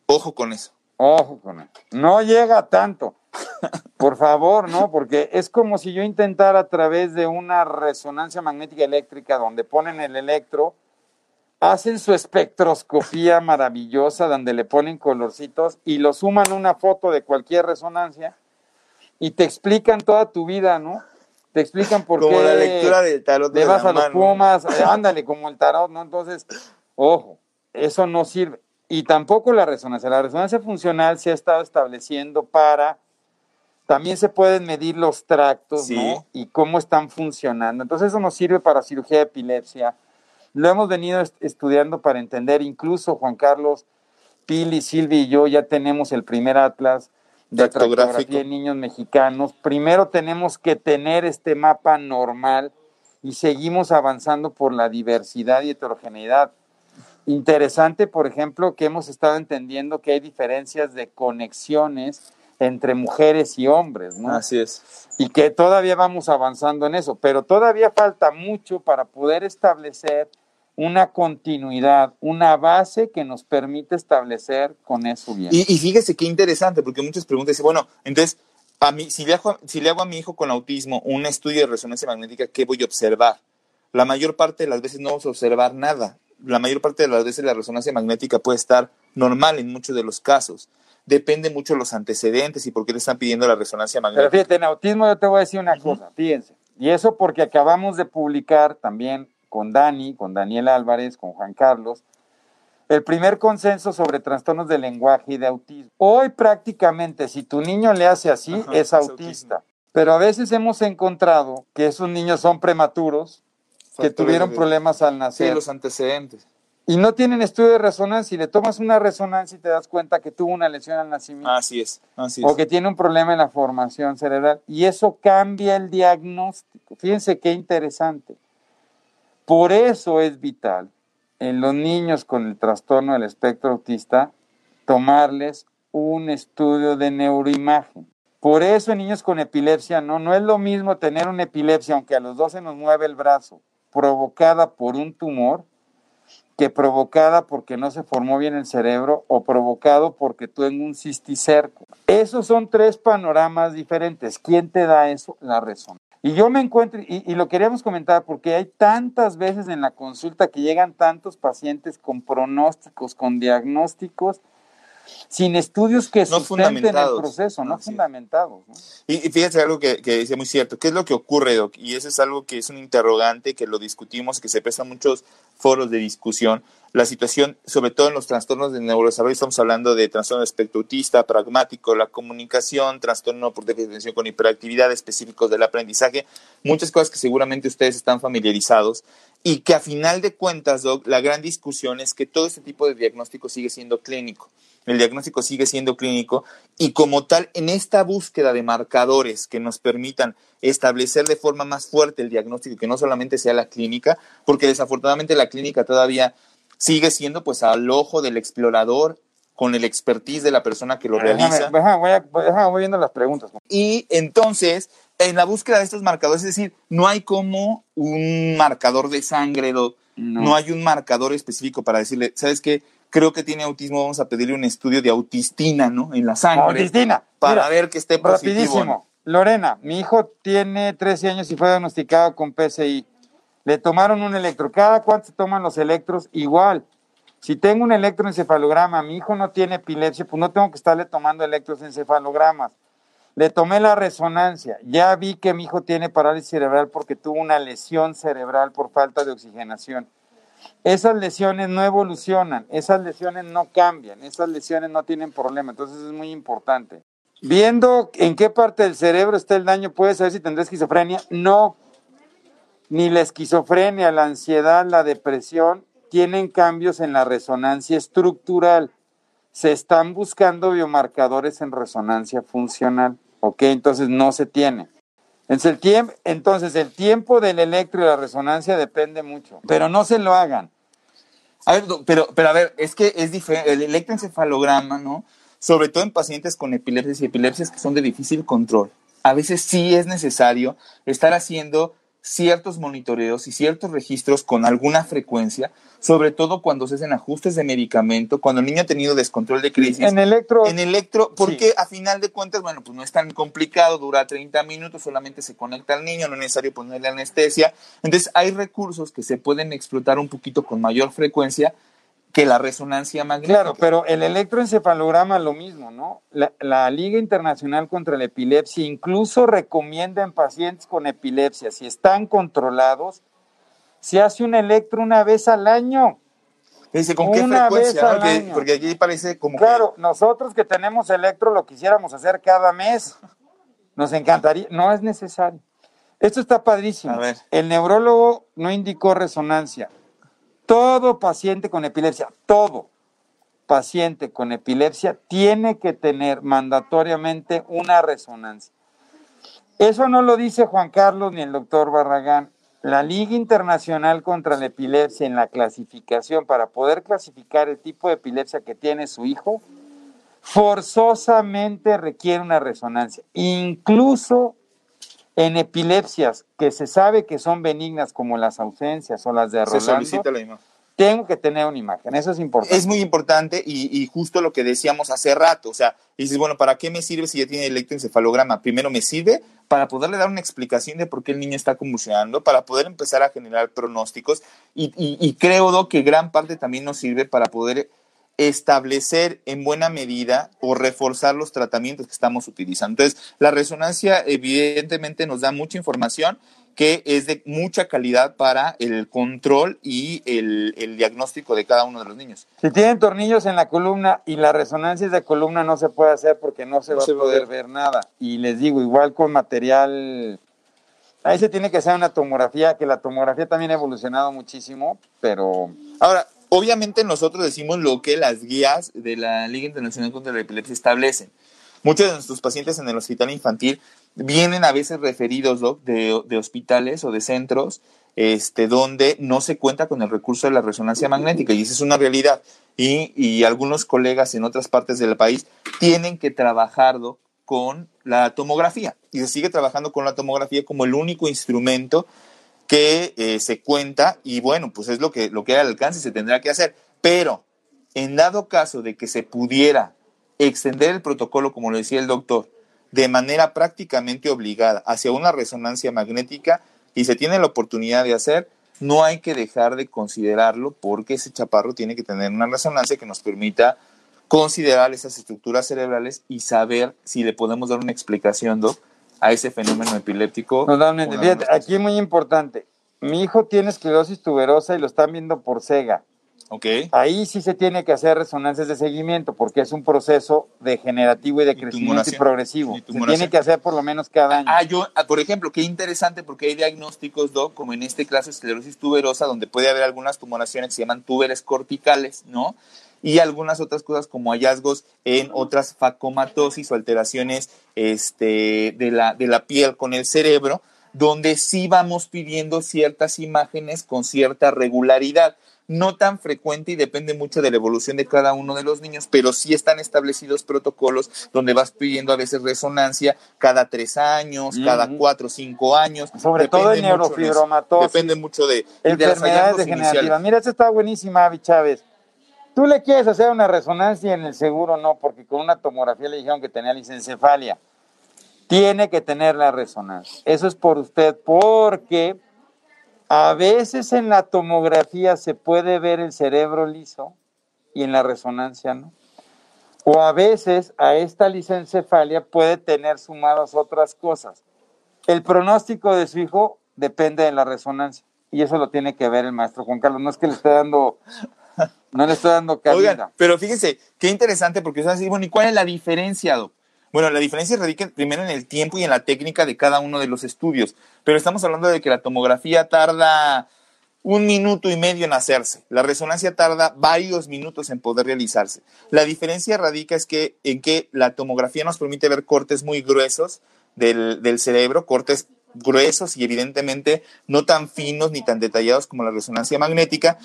ojo con eso. Ojo con eso. No llega tanto. Por favor, no, porque es como si yo intentara a través de una resonancia magnética eléctrica donde ponen el electro, hacen su espectroscopía maravillosa donde le ponen colorcitos y lo suman a una foto de cualquier resonancia y te explican toda tu vida, ¿no? Te explican por Como qué la lectura del tarot de le vas la a los mano. Pumas, eh, ándale, como el tarot, ¿no? Entonces, ojo, eso no sirve. Y tampoco la resonancia. La resonancia funcional se ha estado estableciendo para. También se pueden medir los tractos, Sí. ¿no? Y cómo están funcionando. Entonces, eso nos sirve para cirugía de epilepsia. Lo hemos venido est- estudiando para entender, incluso Juan Carlos, Pili, Silvia y yo ya tenemos el primer atlas de tractografía en niños mexicanos. Primero tenemos que tener este mapa normal y seguimos avanzando por la diversidad y heterogeneidad. Interesante, por ejemplo, que hemos estado entendiendo que hay diferencias de conexiones entre mujeres y hombres, ¿no? Así es. y que todavía vamos avanzando en eso, pero todavía falta mucho para poder establecer una continuidad, una base que nos permite establecer con eso bien. Y, y fíjese qué interesante, porque muchas preguntas dicen, bueno, entonces, a mí, si, le hago, si le hago a mi hijo con autismo un estudio de resonancia magnética, ¿qué voy a observar? La mayor parte de las veces no vamos a observar nada. La mayor parte de las veces la resonancia magnética puede estar normal en muchos de los casos. Depende mucho de los antecedentes y por qué le están pidiendo la resonancia Pero magnética. fíjate, en autismo yo te voy a decir una cosa, fíjense, y eso porque acabamos de publicar también con Dani, con Daniel Álvarez, con Juan Carlos, el primer consenso sobre trastornos del lenguaje y de autismo. Hoy prácticamente si tu niño le hace así, Ajá, es es autista. autismo. Pero a veces hemos encontrado que esos niños son prematuros, que tuvieron de- problemas al Sí, nacer los antecedentes. Y no tienen estudio de resonancia y le tomas una resonancia y te das cuenta que tuvo una lesión al nacimiento Así es, así o es. que tiene un problema en la formación cerebral y eso cambia el diagnóstico. Fíjense qué interesante. Por eso es vital en los niños con el trastorno del espectro autista tomarles un estudio de neuroimagen. Por eso en niños con epilepsia no, no es lo mismo tener una epilepsia, aunque a los 12 nos mueve el brazo, provocada por un tumor, que provocada porque no se formó bien el cerebro o provocado porque tengo un cisticerco. Esos son tres panoramas diferentes. ¿Quién te da eso? La razón. Y yo me encuentro, y, y lo queríamos comentar porque hay tantas veces en la consulta que llegan tantos pacientes con pronósticos, con diagnósticos, sin estudios que No sustenten el proceso, no Así es. fundamentados. ¿no? Y, y fíjate algo que, que decía muy cierto. ¿Qué es lo que ocurre, Doc? Y eso es algo que es un interrogante, que lo discutimos, que se presta a muchos foros de discusión. La situación, sobre todo en los trastornos de neurodesarrollo, estamos hablando de trastorno de espectro autista, pragmático, la comunicación, trastorno por déficit de atención con hiperactividad, específicos del aprendizaje, muchas cosas que seguramente ustedes están familiarizados y que a final de cuentas, Doc, la gran discusión es que todo este tipo de diagnóstico sigue siendo clínico. El diagnóstico sigue siendo clínico y como tal, en esta búsqueda de marcadores que nos permitan establecer de forma más fuerte el diagnóstico, que no solamente sea la clínica, porque desafortunadamente la clínica todavía sigue siendo pues al ojo del explorador con el expertise de la persona que lo realiza. Déjame, voy, a- déjame, voy viendo las preguntas. Y entonces, en la búsqueda de estos marcadores, es decir, no hay como un marcador de sangre. No. No. hay un marcador específico para decirle, ¿sabes qué? Creo que tiene autismo, vamos a pedirle un estudio de autistina, ¿no? En la sangre. Autistina. Para Mira, ver que esté positivo. Rapidísimo. Lorena, mi hijo tiene 13 años y fue diagnosticado con PCI. Le tomaron un electro. ¿Cada cuánto se toman los electros? Igual. Si tengo un electroencefalograma, mi hijo no tiene epilepsia, pues no tengo que estarle tomando electroencefalogramas. Le tomé la resonancia. Ya vi que mi hijo tiene parálisis cerebral porque tuvo una lesión cerebral por falta de oxigenación. Esas lesiones no evolucionan, esas lesiones no cambian, esas lesiones no tienen problema. Entonces es muy importante. Viendo en qué parte del cerebro está el daño, ¿puedes saber si tendrá esquizofrenia? No. Ni la esquizofrenia, la ansiedad, la depresión tienen cambios en la resonancia estructural. Se están buscando biomarcadores en resonancia funcional. ¿Ok? Entonces no se tiene. Entonces el, tiempo, del electro y la resonancia depende mucho, pero no se lo hagan. A ver, pero, pero a ver, es que es diferente. El electroencefalograma, ¿no? Sobre todo en pacientes con epilepsias y epilepsias que son de difícil control. A veces sí es necesario estar haciendo ciertos monitoreos y ciertos registros con alguna frecuencia, sobre todo cuando se hacen ajustes de medicamento, cuando el niño ha tenido descontrol de crisis. En electro. En electro, porque a final de cuentas, bueno, pues no es tan complicado, dura 30 minutos, solamente se conecta al niño, no es necesario ponerle anestesia. Entonces, hay recursos que se pueden explotar un poquito con mayor frecuencia que la resonancia magnética. Claro, pero el electroencefalograma lo mismo, ¿no? La, Liga Internacional contra la Epilepsia incluso recomienda en pacientes con epilepsia, si están controlados, se hace un electro una vez al año. Dice, ¿con qué frecuencia? Porque, aquí parece como Claro, nosotros que tenemos electro lo quisiéramos hacer cada mes. Nos encantaría. No es necesario. Esto está padrísimo. El neurólogo no indicó resonancia. Todo paciente con epilepsia, todo paciente con epilepsia tiene que tener mandatoriamente una resonancia. Eso no lo dice Juan Carlos ni el doctor Barragán. La Liga Internacional contra la Epilepsia en la clasificación para poder clasificar el tipo de epilepsia que tiene su hijo, forzosamente requiere una resonancia. Incluso en epilepsias que se sabe que son benignas como las ausencias o las de Rolando, se solicita la imagen. Tengo que tener una imagen, eso es importante. Es muy importante y, justo lo que decíamos hace rato, o sea, dices, bueno, ¿para qué me sirve si ya tiene electroencefalograma? Primero me sirve para poderle dar una explicación de por qué el niño está convulsionando, para poder empezar a generar pronósticos y, y creo que gran parte también nos sirve para poder establecer en buena medida o reforzar los tratamientos que estamos utilizando. Entonces, la resonancia evidentemente nos da mucha información que es de mucha calidad para el control y el, diagnóstico de cada uno de los niños. Si tienen tornillos en la columna y la resonancia de columna no se puede hacer porque no se va a poder ver nada. Y les digo, igual con material Ahí se tiene que hacer una tomografía, que la tomografía también ha evolucionado muchísimo, pero... Ahora, obviamente nosotros decimos lo que las guías de la Liga Internacional contra la Epilepsia establecen. Muchos de nuestros pacientes en el hospital infantil vienen a veces referidos de, hospitales o de centros este, donde no se cuenta con el recurso de la resonancia magnética y esa es una realidad. Y, y algunos colegas en otras partes del país tienen que trabajar con la tomografía y se sigue trabajando con la tomografía como el único instrumento que eh, se cuenta y bueno, pues es lo que, lo que hay al alcance y se tendrá que hacer. Pero en dado caso de que se pudiera extender el protocolo, como lo decía el doctor, de manera prácticamente obligada hacia una resonancia magnética y se tiene la oportunidad de hacer, no hay que dejar de considerarlo porque ese chaparro tiene que tener una resonancia que nos permita considerar esas estructuras cerebrales y saber si le podemos dar una explicación, Doc, a ese fenómeno epiléptico. aquí es muy importante. Mi hijo tiene esclerosis tuberosa y lo están viendo por CEGA. Okay. Ahí sí se tiene que hacer resonancias de seguimiento porque es un proceso degenerativo y de crecimiento y progresivo. se tiene que hacer por lo menos cada año. Ah, yo, ah, por ejemplo, qué interesante porque hay diagnósticos, Doc, como en este caso esclerosis tuberosa, donde puede haber algunas tumoraciones que se llaman túberes corticales, ¿no? y algunas otras cosas como hallazgos en otras facomatosis o alteraciones este, de, la, de la piel con el cerebro, donde sí vamos pidiendo ciertas imágenes con cierta regularidad. No tan frecuente y depende mucho de la evolución de cada uno de los niños, pero sí están establecidos protocolos donde vas pidiendo a veces resonancia cada tres años, cada cuatro o cinco años. Sobre todo en neurofibromatosis. Depende mucho de, enfermedades degenerativas. Mira, esta está buenísima, Avi Chávez. Tú le quieres hacer una resonancia en el seguro, no, porque con una tomografía le dijeron que tenía licencefalia. tiene que tener la resonancia. Eso es por usted, porque a veces en la tomografía se puede ver el cerebro liso y en la resonancia no. O a veces a esta lisencefalia puede tener sumadas otras cosas. El pronóstico de su hijo depende de la resonancia y eso lo tiene que ver el maestro Juan Carlos. No es que le esté dando, no le estoy dando cabida. Oigan, pero fíjense, qué interesante porque es así, bueno, ¿y cuál es la diferencia, Doc? Bueno, la diferencia radica primero en el tiempo y en la técnica de cada uno de los estudios, pero estamos hablando de que la tomografía tarda un minuto y medio en hacerse. La resonancia tarda varios minutos en poder realizarse. La diferencia radica es que, en que la tomografía nos permite ver cortes muy gruesos del, del cerebro, cortes gruesos y evidentemente no tan finos ni tan detallados como la resonancia magnética.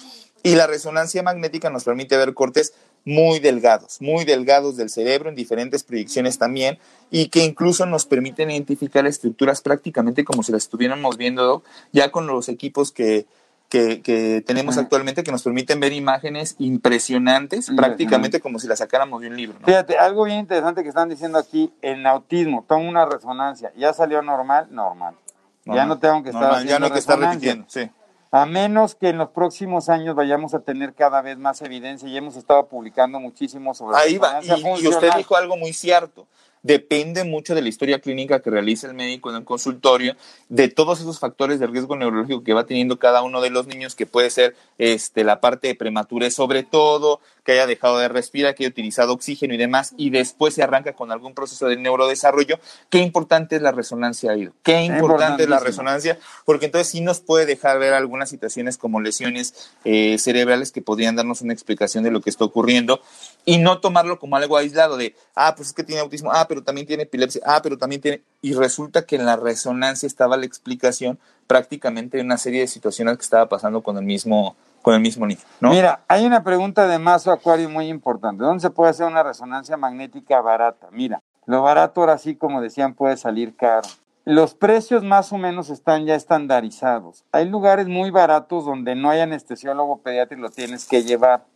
Y la resonancia magnética nos permite ver cortes muy delgados, muy delgados del cerebro en diferentes proyecciones también y que incluso nos permiten identificar estructuras prácticamente como si las estuviéramos viendo ya con los equipos que, que, tenemos actualmente que nos permiten ver imágenes impresionantes, prácticamente como si las sacáramos de un libro. Fíjate, algo bien interesante que están diciendo aquí, en autismo, toma una resonancia, ya salió normal, normal. ya no tengo que estar ya no hay que estar repitiendo, sí. A menos que en los próximos años vayamos a tener cada vez más evidencia y hemos estado publicando muchísimo sobre Ahí va, y usted dijo algo muy cierto. Depende mucho de la historia clínica que realiza el médico en el consultorio, de todos esos factores de riesgo neurológico que va teniendo cada uno de los niños, que puede ser este, la parte de prematurez sobre todo, que haya dejado de respirar, que haya utilizado oxígeno y demás, y después se arranca con algún proceso de neurodesarrollo. Qué importante es la resonancia, Aido. Qué importante es la resonancia, porque entonces sí nos puede dejar ver algunas situaciones como lesiones eh, cerebrales que podrían darnos una explicación de lo que está ocurriendo y no tomarlo como algo aislado de, ah, pues es que tiene autismo, ah, pero también tiene epilepsia, ah, pero también tiene... Y resulta que en la resonancia estaba la explicación prácticamente de una serie de situaciones que estaba pasando con el mismo, con el mismo niño, ¿no? Mira, hay una pregunta de Mazo Acuario muy importante. ¿Dónde se puede hacer una resonancia magnética barata? Mira, lo barato ahora sí, como decían, puede salir caro. Los precios más o menos están ya estandarizados. Hay lugares muy baratos donde no hay anestesiólogo pediatra y lo tienes que llevar.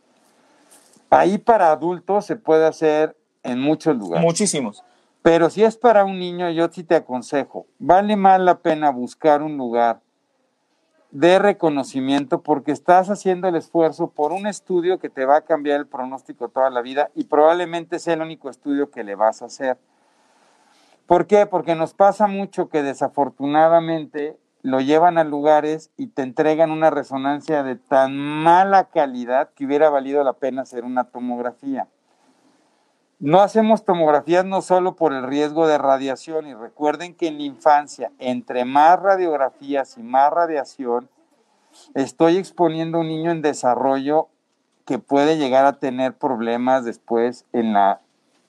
Ahí para adultos se puede hacer en muchos lugares. Muchísimos. Pero si es para un niño, yo sí te aconsejo, vale más la pena buscar un lugar de reconocimiento porque estás haciendo el esfuerzo por un estudio que te va a cambiar el pronóstico toda la vida y probablemente sea el único estudio que le vas a hacer. ¿Por qué? Porque nos pasa mucho que desafortunadamente lo llevan a lugares y te entregan una resonancia de tan mala calidad que hubiera valido la pena hacer una tomografía. No hacemos tomografías no solo por el riesgo de radiación y recuerden que en la infancia, entre más radiografías y más radiación, estoy exponiendo a un niño en desarrollo que puede llegar a tener problemas después en, la,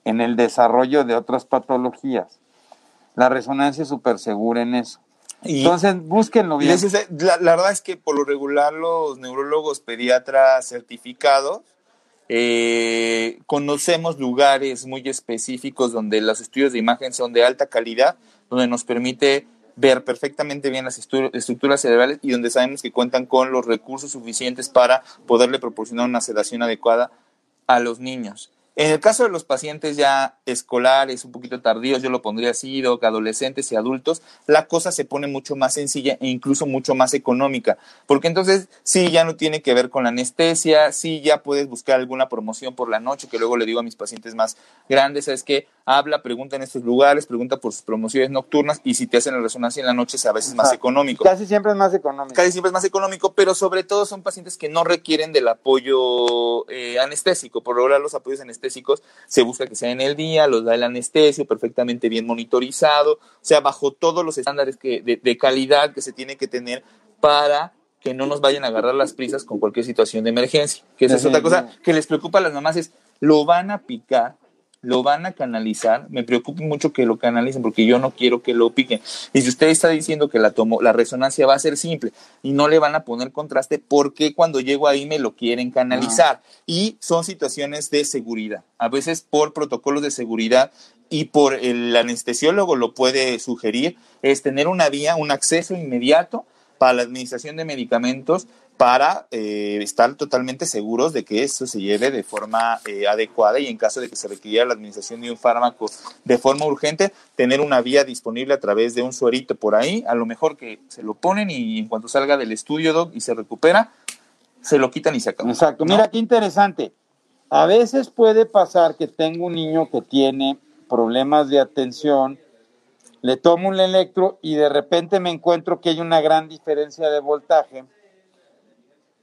en el desarrollo de otras patologías. La resonancia es súper segura en eso. Entonces, búsquenlo bien. La, la, verdad es que por lo regular los neurólogos pediatras certificados eh, conocemos lugares muy específicos donde los estudios de imagen son de alta calidad, donde nos permite ver perfectamente bien las estructuras cerebrales y donde sabemos que cuentan con los recursos suficientes para poderle proporcionar una sedación adecuada a los niños. En el caso de los pacientes ya escolares, un poquito tardíos, yo lo pondría así, doc, adolescentes y adultos, la cosa se pone mucho más sencilla e incluso mucho más económica, porque entonces sí ya no tiene que ver con la anestesia, sí ya puedes buscar alguna promoción por la noche, que luego le digo a mis pacientes más grandes, es que habla, pregunta en estos lugares, pregunta por sus promociones nocturnas y si te hacen la resonancia en la noche es a veces más económico. Casi siempre es más económico. Casi siempre es más económico, pero sobre todo son pacientes que no requieren del apoyo eh, anestésico, por lograr los apoyos anestésicos se busca que sea en el día, los da el anestesio perfectamente bien monitorizado, o sea, bajo todos los estándares que, de, calidad que se tiene que tener para que no nos vayan a agarrar las prisas con cualquier situación de emergencia. Que esa es otra cosa que les preocupa a las mamás, es lo van a picar lo van a canalizar. Me preocupa mucho que lo canalicen porque yo no quiero que lo piquen. Y si usted está diciendo que la, tomo, la resonancia va a ser simple y no le van a poner contraste, ¿por qué cuando llego ahí me lo quieren canalizar? Y son situaciones de seguridad. A veces por protocolos de seguridad y por el anestesiólogo lo puede sugerir, es tener una vía, un acceso inmediato para la administración de medicamentos para eh, estar totalmente seguros de que eso se lleve de forma eh, adecuada y en caso de que se requiera la administración de un fármaco de forma urgente, tener una vía disponible a través de un suerito por ahí, a lo mejor que se lo ponen y en cuanto salga del estudio, Doc, y se recupera, se lo quitan y se acabó. Exacto, mira qué interesante. A veces puede pasar que tengo un niño que tiene problemas de atención, le tomo un electro y de repente me encuentro que hay una gran diferencia de voltaje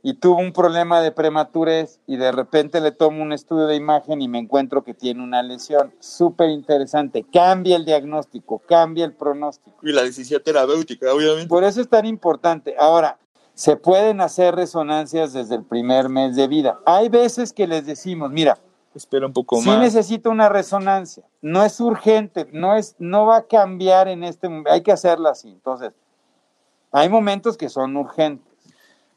y tuvo un problema de prematurez y de repente le tomo un estudio de imagen y me encuentro que tiene una lesión. Súper interesante. Cambia el diagnóstico, cambia el pronóstico. Y la decisión terapéutica, obviamente. Por eso es tan importante. Ahora, se pueden hacer resonancias desde el primer mes de vida. Hay veces que les decimos, mira, espera un poco sí más. necesito una resonancia. No es urgente, no es, no va a cambiar en este momento. Hay que hacerla así. Entonces, hay momentos que son urgentes.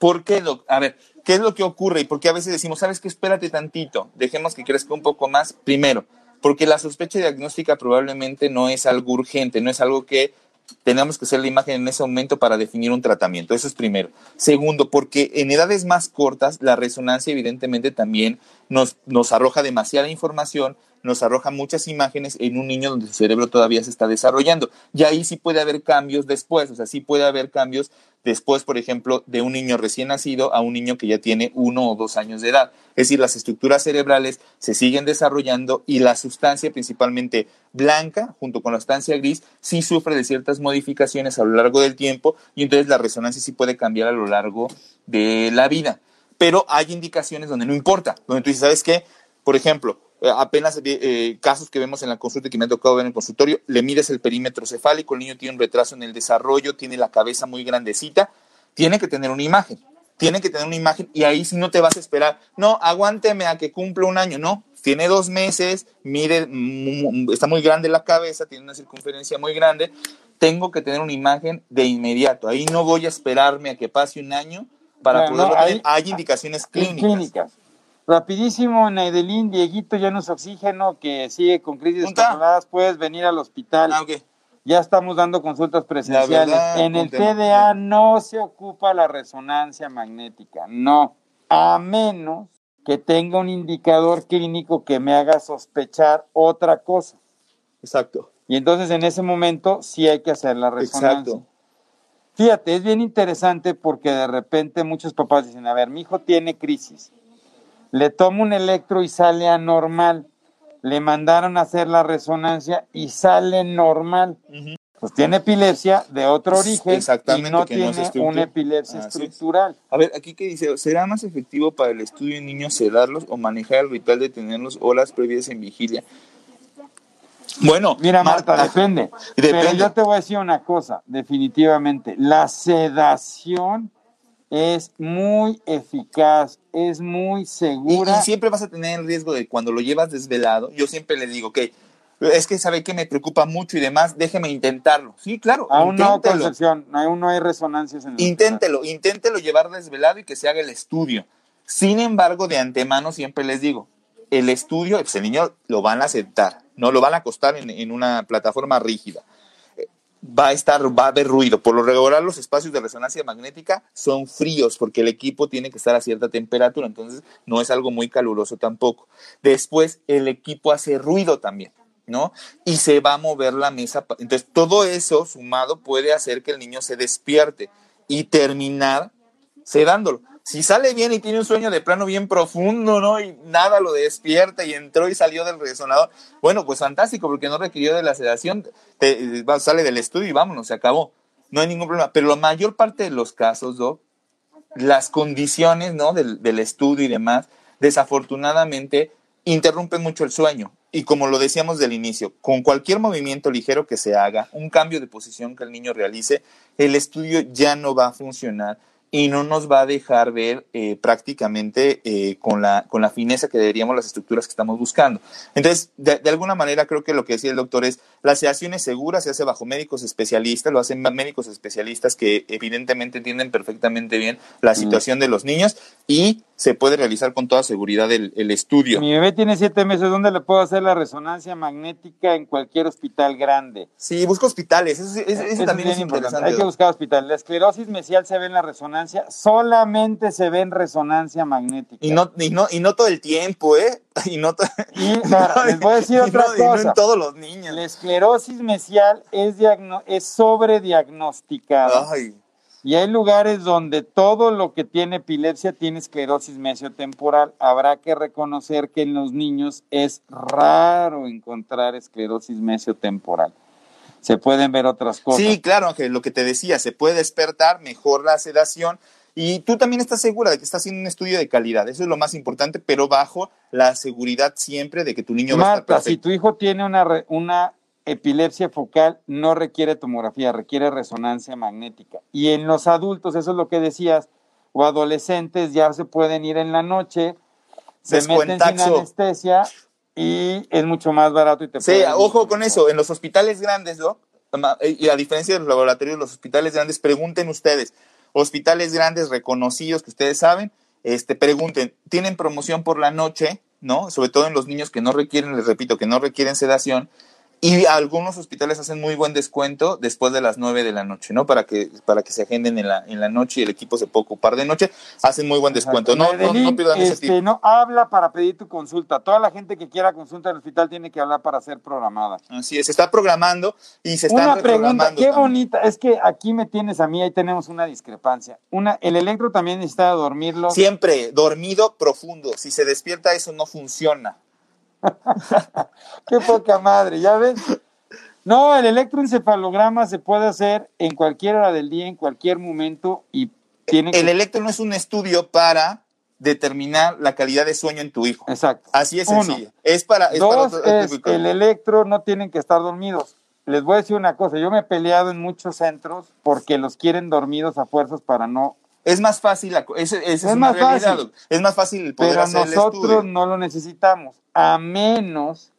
¿Por qué, doc? A ver, ¿qué es lo que ocurre? Y por qué a veces decimos, ¿sabes qué? Espérate tantito, dejemos que crezca un poco más. Primero, porque la sospecha diagnóstica probablemente no es algo urgente, no es algo que tenemos que hacer la imagen en ese momento para definir un tratamiento. Eso es primero. Segundo, porque en edades más cortas la resonancia evidentemente también nos, nos arroja demasiada información, nos arroja muchas imágenes en un niño donde su cerebro todavía se está desarrollando. Y ahí sí puede haber cambios después, o sea, sí puede haber cambios después, por ejemplo, de un niño recién nacido a un niño que ya tiene uno o dos años de edad. Es decir, las estructuras cerebrales se siguen desarrollando y la sustancia principalmente blanca, junto con la sustancia gris, sí sufre de ciertas modificaciones a lo largo del tiempo y entonces la resonancia sí puede cambiar a lo largo de la vida. Pero hay indicaciones donde no importa, donde tú dices, ¿sabes qué? Por ejemplo, apenas eh, casos que vemos en la consulta y que me ha tocado ver en el consultorio, le mides el perímetro cefálico, el niño tiene un retraso en el desarrollo, tiene la cabeza muy grandecita, tiene que tener una imagen, tiene que tener una imagen y ahí si no te vas a esperar, no, aguánteme a que cumpla un año, no, tiene dos meses, mide, está muy grande la cabeza, tiene una circunferencia muy grande, tengo que tener una imagen de inmediato, ahí no voy a esperarme a que pase un año para poder no, ahí- hay indicaciones clínicas. Clínicas. Rapidísimo, Naidelín, Dieguito, ya no es oxígeno, que sigue con crisis Punta. descontroladas, puedes venir al hospital. Ah. Ya estamos dando consultas presenciales. verdad, en el. TDA no se ocupa la resonancia magnética, no. A menos que tenga un indicador clínico que me haga sospechar otra cosa. Exacto. Y entonces en ese momento sí hay que hacer la resonancia. Exacto. Fíjate, es bien interesante porque de repente muchos papás dicen, a ver, mi hijo tiene crisis, le tomo un electro y sale anormal, le mandaron a hacer la resonancia y sale normal. Pues tiene epilepsia de otro origen Exactamente, y no que tiene una epilepsia es. estructural. A ver, aquí que dice, ¿será más efectivo para el estudio en niños sedarlos o manejar el ritual de tenerlos horas previas en vigilia? Bueno, Mira, Marta, depende. Pero Depende. yo te voy a decir una cosa, definitivamente, la sedación es muy eficaz, es muy segura. y siempre vas a tener el riesgo de cuando lo llevas desvelado, yo siempre le digo, ok, es que sabe que me preocupa mucho y demás, déjeme intentarlo. Sí, claro, Aún no, inténtelo. Concepción, aún no hay resonancias en el Inténtelo, inténtelo llevar desvelado y que se haga el estudio. Sin embargo, de antemano siempre les digo, el estudio, pues el niño lo van a aceptar, no lo van a acostar en, en una plataforma rígida. Va a estar, va a haber ruido. Por lo regular, los espacios de resonancia magnética son fríos porque el equipo tiene que estar a cierta temperatura, entonces no es algo muy caluroso tampoco. Después, el equipo hace ruido también. ¿no? Y se va a mover la mesa. Entonces, todo eso sumado puede hacer que el niño se despierte y terminar sedándolo. Si sale bien y tiene un sueño de plano bien profundo, ¿no? Y nada lo despierta y entró y salió del resonador, bueno, pues fantástico, porque no requirió de la sedación, va- sale del estudio y vámonos, se acabó. No hay ningún problema. Pero la mayor parte de los casos, las condiciones, ¿no? Del, del estudio y demás, desafortunadamente interrumpen mucho el sueño. Y como lo decíamos del inicio, con cualquier movimiento ligero que se haga, un cambio de posición que el niño realice, el estudio ya no va a funcionar y no nos va a dejar ver eh, prácticamente eh, con, la, con la fineza que deberíamos las estructuras que estamos buscando. Entonces, de, de alguna manera creo que lo que decía el doctor es, La sedación es segura, se hace bajo médicos especialistas, lo hacen médicos especialistas que evidentemente entienden perfectamente bien la situación de los niños y se puede realizar con toda seguridad el, el estudio. Mi bebé tiene siete meses, ¿dónde le puedo hacer la resonancia magnética en cualquier hospital grande? Sí, busca hospitales, eso, eso- eso también es importante. interesante. Hay que buscar hospital. La esclerosis mesial se ve en la resonancia, solamente se ve en resonancia magnética. Y no, y no, y no todo el tiempo, ¿eh? Y no, Y, ahora, les voy a decir y otra no- y no cosa. en todos los niños. La esclerosis mesial es, es sobrediagnosticada. Y hay lugares donde todo lo que tiene epilepsia tiene esclerosis mesiotemporal. Habrá que reconocer que en los niños es raro encontrar esclerosis mesiotemporal. Se pueden ver otras cosas. Sí, claro, Ángel, lo que te decía, se puede despertar, mejor la sedación y tú también estás segura de que estás haciendo un estudio de calidad, eso es lo más importante, pero bajo la seguridad siempre de que tu niño va a estar Marta, si perfecto. tu hijo tiene una epilepsia focal, no requiere tomografía, requiere resonancia magnética. Y en los adultos, eso es lo que decías, o adolescentes ya se pueden ir en la noche, se meten sin anestesia y es mucho más barato y te Sí, ojo con eso, en los hospitales grandes, ¿no? Ma- Y a diferencia de los laboratorios, los hospitales grandes, pregunten ustedes, hospitales grandes reconocidos que ustedes saben, este, pregunten, ¿tienen promoción por la noche? ¿No? Sobre todo en los niños que no requieren, les repito, que no requieren sedación. Y algunos hospitales hacen muy buen descuento después de las 9 de la noche, ¿no? Para que, para que se agenden en la, en la noche y el equipo se puede ocupar de noche, hacen muy buen descuento. No, no, Madeline, no pierdan ese este, tip. no habla para pedir tu consulta. Toda la gente que quiera consulta en el hospital tiene que hablar para ser programada. Así es, se está programando y se están Una pregunta, qué también. bonita. Es que aquí me tienes a mí, ahí tenemos una discrepancia. Una, el electro también necesita dormirlo. Siempre dormido profundo. Si se despierta, eso no funciona. Qué poca madre, ¿ya ves? No, el electroencefalograma se puede hacer en cualquier hora del día, en cualquier momento y tiene El que... electro no es un estudio para determinar la calidad de sueño en tu hijo. Exacto. Así es Uno. sencillo. Es para, es Dos es el electro no tienen que estar dormidos. Les voy a decir una cosa, yo me he peleado en muchos centros porque los quieren dormidos a fuerzas para no... Es más fácil, la esa es, Es una más realidad. fácil. Es más fácil el poder Pero hacer nosotros no lo necesitamos, a menos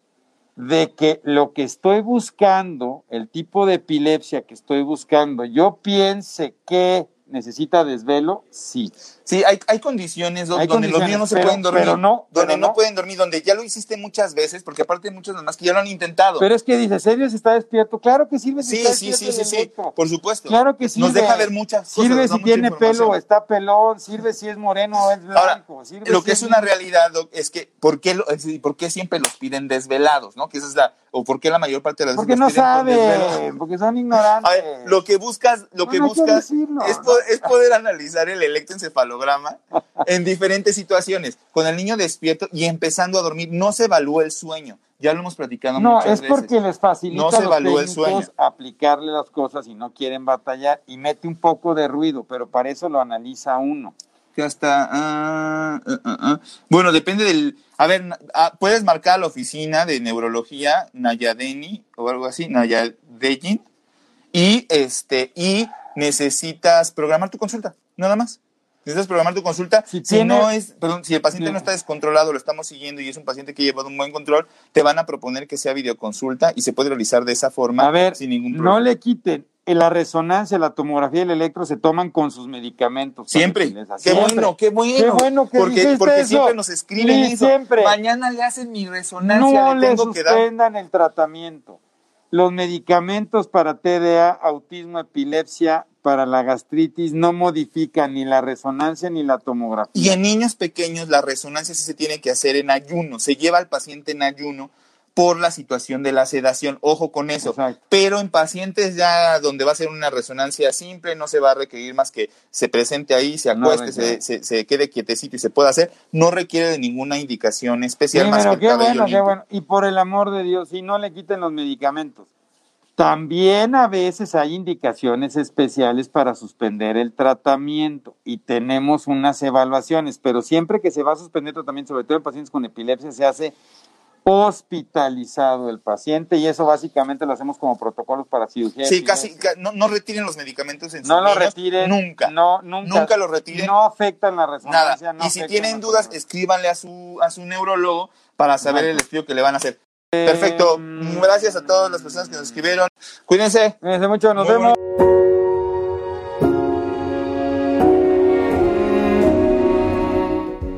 de que lo que estoy buscando, el tipo de epilepsia que estoy buscando, yo piense que necesita desvelo, sí. Sí, hay, hay condiciones Hay donde los niños no se pero- pueden dormir. pero no, donde pero no, no. pueden dormir, donde ya lo hiciste muchas veces, porque aparte hay muchos demás que ya lo han intentado. Pero es que dice, ¿serio si está despierto? Claro que sirve si sí, está sí, despierto sí, sí, sí, electro. por supuesto. Claro que sirve. Nos deja ver muchas cosas. Sirve si tiene pelo está pelón, sirve si es moreno o es Ahora, blanco. sirve lo si que es una realidad Doc, es que ¿por qué, lo- ¿por qué siempre los piden desvelados? ¿no? Que esa es la, o por qué la mayor parte de las Porque veces no saben, porque son ignorantes. A ver, lo que buscas, lo No, que no buscas decirlo. es, po- es poder analizar el electroencefalograma en diferentes situaciones, con el niño despierto y empezando a dormir. No se evalúa el sueño, ya lo hemos platicado No, muchas es veces. porque les facilita No a se los evalúa el sueño. aplicarle las cosas y no quieren batallar y mete un poco de ruido, pero para eso lo analiza uno. Que hasta. ah, ah, ah. Bueno, depende del. A ver, puedes marcar a la oficina de neurología Nayadeni o algo así, Nayadeyin, y este y necesitas programar tu consulta, nada más. Necesitas programar tu consulta. Si Si, tiene- no es, perdón, si el paciente no está descontrolado, lo estamos siguiendo y es un paciente que ha llevado un buen control, te van a proponer que sea videoconsulta y se puede realizar de esa forma A ver, sin ningún no problema. le quiten. eh, La resonancia, la tomografía y el electro se toman con sus medicamentos. Siempre. Qué siempre. bueno, qué bueno. Qué bueno que porque, dijiste porque eso. siempre nos escriben Sí, eso. siempre. Mañana le hacen mi resonancia, No le le tengo que dar. suspendan el tratamiento. Los medicamentos para TDA, autismo, epilepsia, para la gastritis no modifican ni la resonancia ni la tomografía. Y en niños pequeños la resonancia sí se tiene que hacer en ayuno. Se lleva al paciente en ayuno por la situación de la sedación. Ojo con eso. Exacto. Pero en pacientes ya donde va a ser una resonancia simple, no se va a requerir más que se presente ahí, se acueste, se, se- se quede quietecito y se pueda hacer. No requiere de ninguna indicación especial Sí, más pero que qué bueno, qué bueno. Y por el amor de Dios, y no le quiten los medicamentos. También a veces hay indicaciones especiales para suspender el tratamiento y tenemos unas evaluaciones, pero siempre que se va a suspender tratamiento, sobre todo en pacientes con epilepsia, se hace hospitalizado el paciente y eso básicamente lo hacemos como protocolos para cirugía. Sí, casi, no, no retiren los medicamentos en No lo niños, retiren. Nunca. No, nunca. Nunca lo retiren. No afectan la Nada. resonancia. no y si tienen dudas, escríbanle a su, a su neurólogo para saber el estudio que le van a hacer. Perfecto. Gracias a todas las personas que nos escribieron. Cuídense. Cuídense mucho, nos Muy vemos.